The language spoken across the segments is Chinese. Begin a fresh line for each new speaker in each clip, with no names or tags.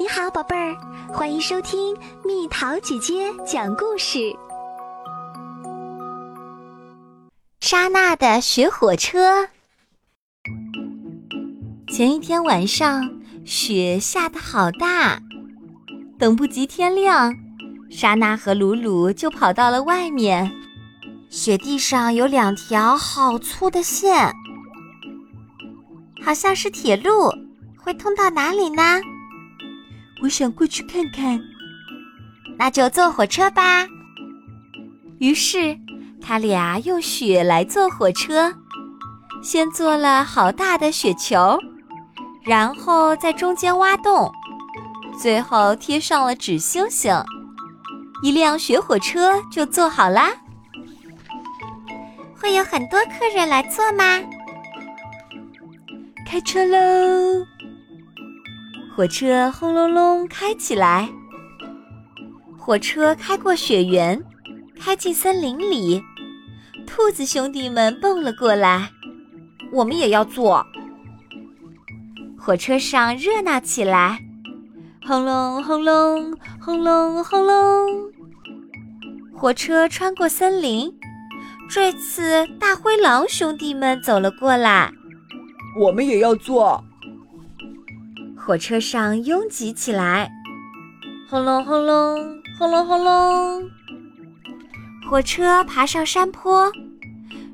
你好，宝贝儿，欢迎收听蜜桃姐姐讲故事。莎娜的雪火车。前一天晚上，雪下得好大，等不及天亮，莎娜和鲁鲁就跑到了外面。雪地上有两条好粗的线，好像是铁路，会通到哪里呢？
我想过去看看，
那就坐火车吧。于是，他俩用雪来坐火车，先做了好大的雪球，然后在中间挖洞，最后贴上了纸星星，一辆雪火车就做好啦。会有很多客人来坐吗？
开车喽！
火车轰隆隆开起来，火车开过雪原，开进森林里。兔子兄弟们蹦了过来，我们也要坐。火车上热闹起来，轰隆轰隆轰隆轰隆。火车穿过森林，这次大灰狼兄弟们走了过来，
我们也要坐。
火车上拥挤起来，轰隆轰隆轰隆轰隆。火车爬上山坡，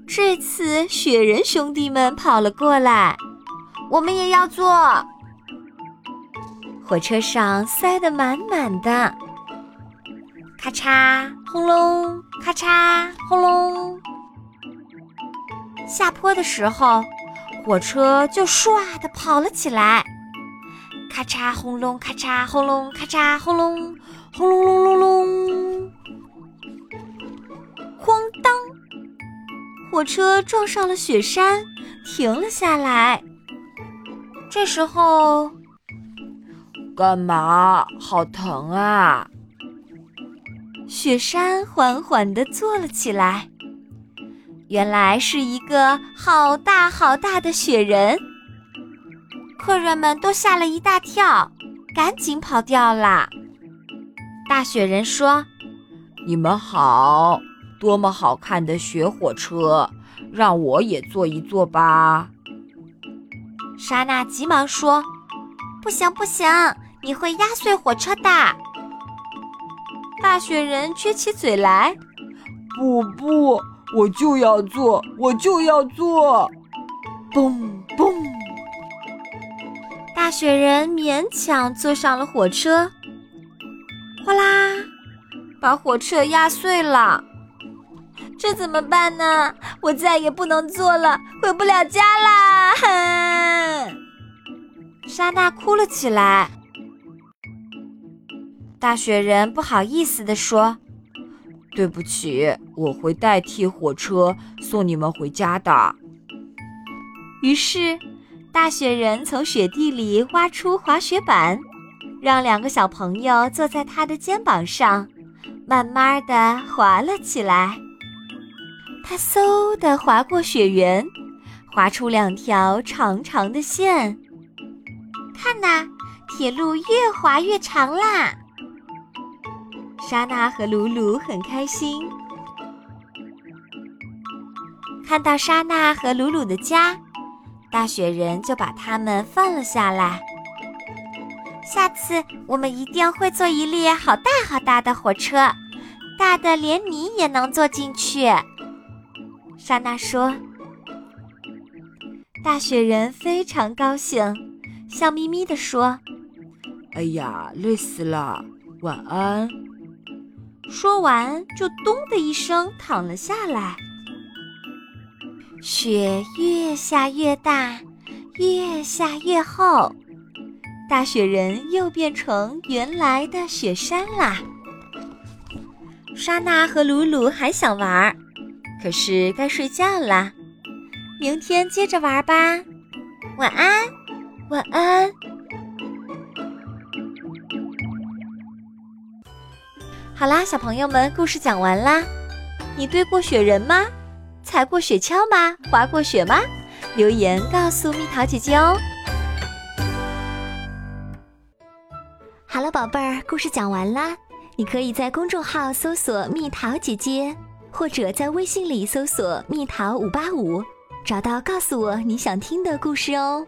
这次雪人兄弟们跑了过来，我们也要坐。火车上塞得满满的，咔嚓轰隆，咔嚓轰隆。下坡的时候，火车就唰地跑了起来。咔嚓轰隆，咔嚓轰隆，咔嚓轰隆，轰隆隆隆隆，哐当！火车撞上了雪山，停了下来。这时候，
干嘛？好疼啊！
雪山缓缓地坐了起来。原来是一个好大好大的雪人。客人们都吓了一大跳，赶紧跑掉了。大雪人说：“
你们好，多么好看的雪火车，让我也坐一坐吧。”
莎娜急忙说：“不行不行，你会压碎火车的。”大雪人撅起嘴来：“
不不，我就要坐，我就要坐。”嘣嘣。
大雪人勉强坐上了火车，哗啦，把火车压碎了。这怎么办呢？我再也不能坐了，回不了家啦！哼！莎娜哭了起来。大雪人不好意思地说：“
对不起，我会代替火车送你们回家的。”
于是。大雪人从雪地里挖出滑雪板，让两个小朋友坐在他的肩膀上，慢慢的滑了起来。他嗖的滑过雪原，滑出两条长长的线。看呐，铁路越滑越长啦！莎娜和鲁鲁很开心，看到莎娜和鲁鲁的家。大雪人就把他们放了下来。下次我们一定会坐一列好大好大的火车，大的连你也能坐进去。莎娜说。大雪人非常高兴，笑眯眯地说：“
哎呀，累死了，晚安。”
说完就咚的一声躺了下来。雪越下越大，越下越厚，大雪人又变成原来的雪山啦。莎娜和鲁鲁还想玩，可是该睡觉啦，明天接着玩吧。晚安，晚安。好啦，小朋友们，故事讲完啦。你堆过雪人吗？踩过雪橇吗？滑过雪吗？留言告诉蜜桃姐姐哦。好了，宝贝儿，故事讲完啦。你可以在公众号搜索“蜜桃姐姐”，或者在微信里搜索“蜜桃五八五”，找到告诉我你想听的故事哦。